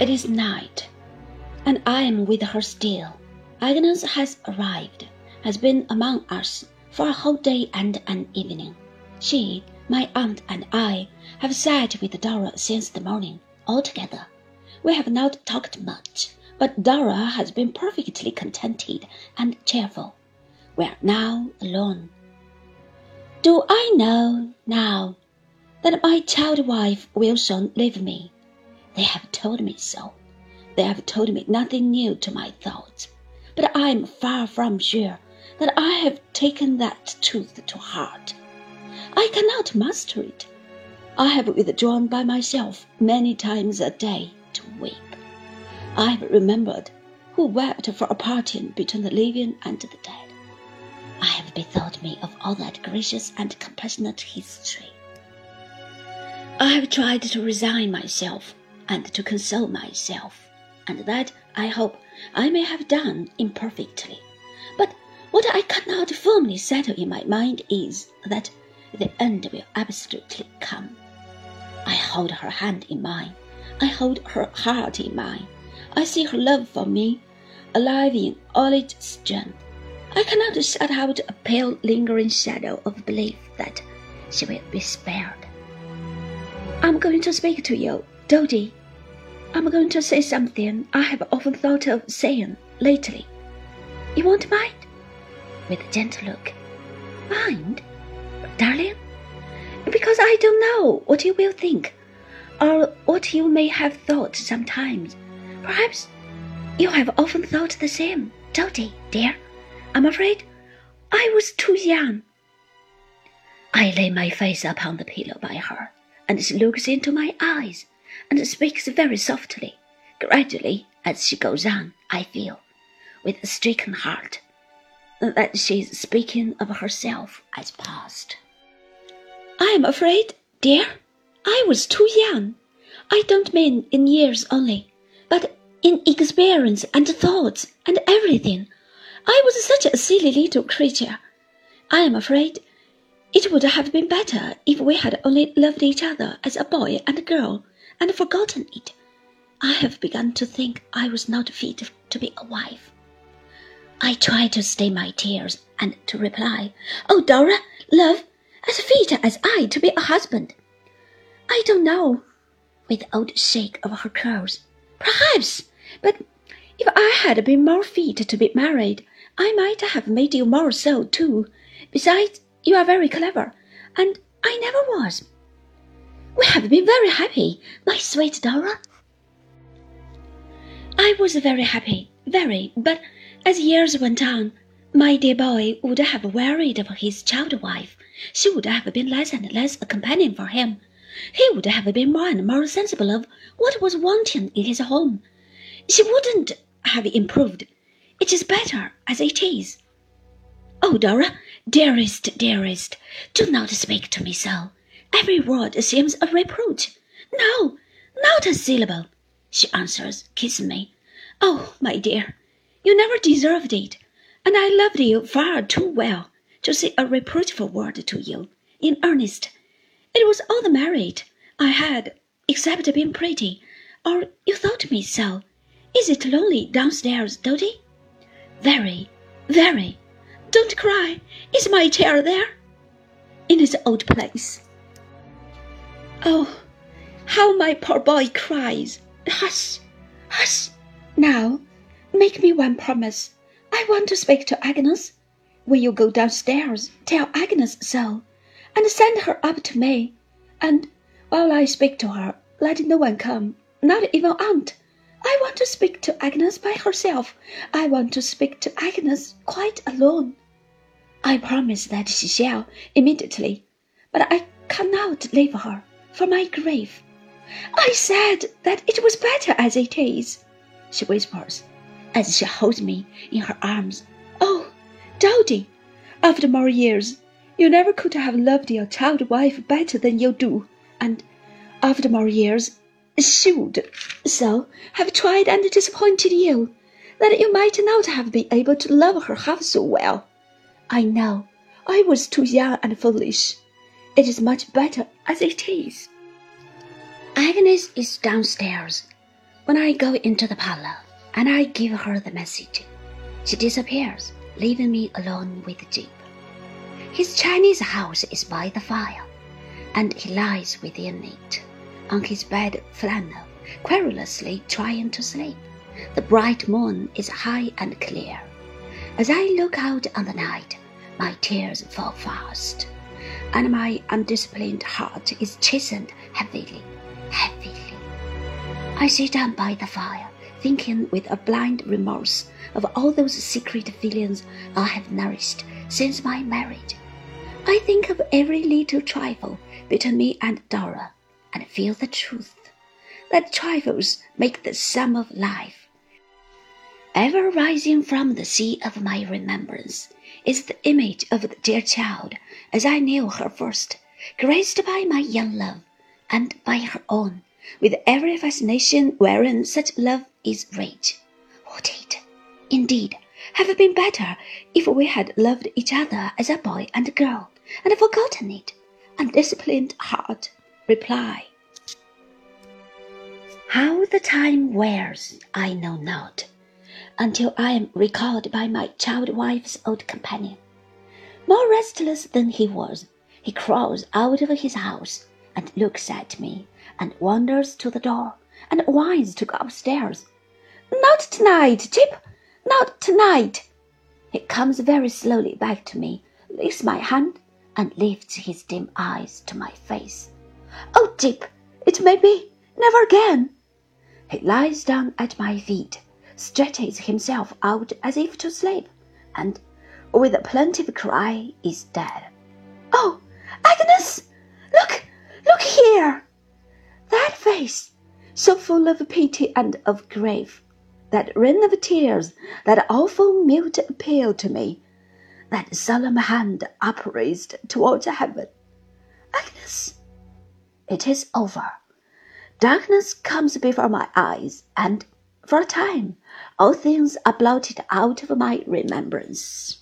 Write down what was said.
It is night, and I am with her still. Agnes has arrived, has been among us for a whole day and an evening. She, my aunt, and I have sat with Dora since the morning, all together. We have not talked much, but Dora has been perfectly contented and cheerful. We are now alone. Do I know now that my child wife will soon leave me? They have told me so. They have told me nothing new to my thoughts, but I am far from sure that I have taken that truth to heart. I cannot master it. I have withdrawn by myself many times a day to weep. I have remembered who wept for a parting between the living and the dead. I have bethought me of all that gracious and compassionate history. I have tried to resign myself and to console myself, and that I hope I may have done imperfectly. But what I cannot firmly settle in my mind is that the end will absolutely come. I hold her hand in mine. I hold her heart in mine. I see her love for me, alive in all its strength. I cannot shut out a pale, lingering shadow of belief that she will be spared. I'm going to speak to you, Doady. I'm going to say something I have often thought of saying lately. You won't mind? With a gentle look. Mind? Darling? Because I don't know what you will think, or what you may have thought sometimes. Perhaps you have often thought the same, Doady, dear. I'm afraid I was too young. I lay my face upon the pillow by her, and she looks into my eyes and speaks very softly. Gradually, as she goes on, I feel, with a stricken heart, that she is speaking of herself as past. I am afraid, dear, I was too young. I don't mean in years only, but in experience and thoughts and everything. I was such a silly little creature. I am afraid it would have been better if we had only loved each other as a boy and a girl and forgotten it. I have begun to think I was not fit to be a wife. I try to stay my tears and to reply, Oh, Dora, love, as fit as I to be a husband. I don't know, with an old shake of her curls. Perhaps, but if I had been more fit to be married, I might have made you more so too. Besides, you are very clever, and I never was. We have been very happy, my sweet Dora. I was very happy, very, but as years went on, my dear boy would have wearied of his child wife. She would have been less and less a companion for him. He would have been more and more sensible of what was wanting in his home. She wouldn't have improved. It is better as it is. Oh, Dora, dearest, dearest, do not speak to me so. Every word seems a reproach. No, not a syllable, she answers, kissing me. Oh, my dear, you never deserved it, and I loved you far too well to say a reproachful word to you. In earnest, it was all the merit I had, except being pretty, or you thought me so. Is it lonely downstairs, Doady? Very, very. Don't cry. Is my chair there? In its old place. Oh, how my poor boy cries. Hush, hush. Now, make me one promise. I want to speak to Agnes. Will you go downstairs, tell Agnes so, and send her up to me? And while I speak to her, let no one come, not even aunt. I want to speak to Agnes by herself. I want to speak to Agnes quite alone. I promise that she shall immediately, but I cannot leave her for my grave. I said that it was better as it is, she whispers, as she holds me in her arms. Oh, Doady, after more years, you never could have loved your child wife better than you do, and after more years, should so have tried and disappointed you, that you might not have been able to love her half so well. I know I was too young and foolish. It is much better as it is. Agnes is downstairs. When I go into the parlor and I give her the message, she disappears, leaving me alone with Jip. His Chinese house is by the fire, and he lies within it, on his bed flannel, querulously trying to sleep. The bright moon is high and clear. As I look out on the night, my tears fall fast, and my undisciplined heart is chastened heavily, heavily. I sit down by the fire, thinking with a blind remorse of all those secret feelings I have nourished since my marriage. I think of every little trifle between me and Dora, and feel the truth that trifles make the sum of life. Ever rising from the sea of my remembrance is the image of the dear child as I knew her first, graced by my young love and by her own, with every fascination wherein such love is rich. Would it, indeed, have been better if we had loved each other as a boy and girl, and forgotten it, undisciplined heart, reply. How the time wears, I know not, until I am recalled by my child wife's old companion. More restless than he was, he crawls out of his house and looks at me and wanders to the door and whines to go upstairs. Not tonight, Jip, not tonight. He comes very slowly back to me, licks my hand, and lifts his dim eyes to my face. Oh, Jip, it may be never again. He lies down at my feet, stretches himself out as if to sleep, and, with a plaintive cry, is dead. Oh, Agnes, look, look here! That face, so full of pity and of grief, that rain of tears, that awful mute appeal to me, that solemn hand upraised towards heaven. Agnes, it is over. Darkness comes before my eyes, and for a time all things are blotted out of my remembrance.